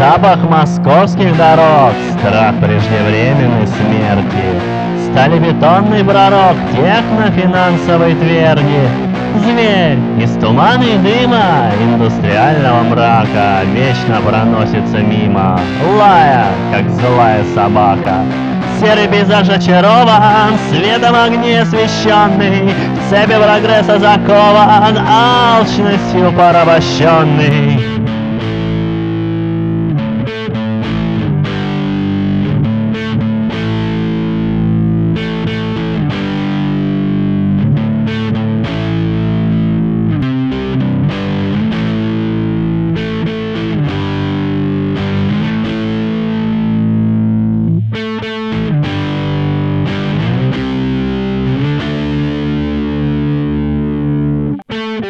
Запах московских дорог, страх преждевременной смерти, сталебетонный пророк технофинансовой тверди, зверь из тумана и дыма индустриального мрака вечно проносится мимо, лая, как злая собака. Серый пейзаж очарован, светом огней освещенный, в цепи прогресса закован, алчностью порабощенный.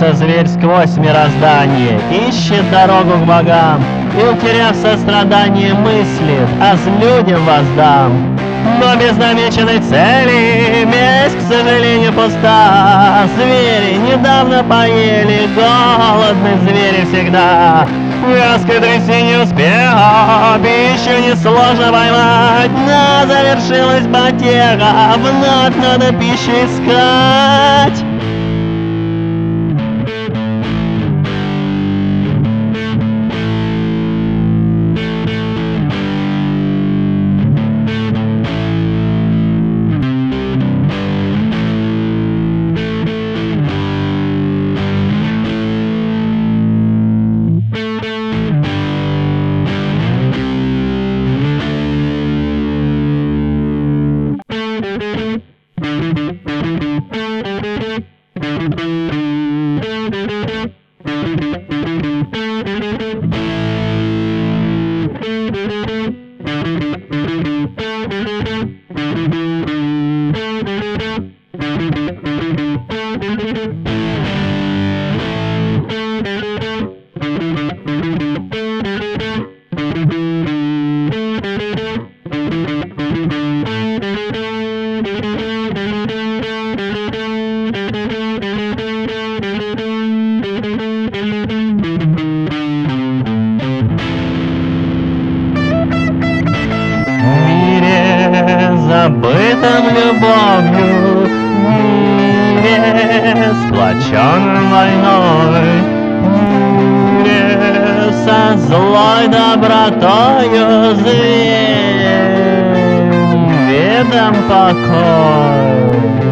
Мчится зверь сквозь мироздание, ищет дорогу к богам, И, утеряв сострадание, мыслит, а людям воздам. Но без намеченной цели месть, к сожалению, пуста. Звери недавно поели, голодны звери всегда. Вязкой трясине успеха пищу несложно поймать, но завершилась потеха, вновь надо пищу искать. В забытом любовью, мире, сплоченном войной, мире, со злой добротою зверь, видом покой.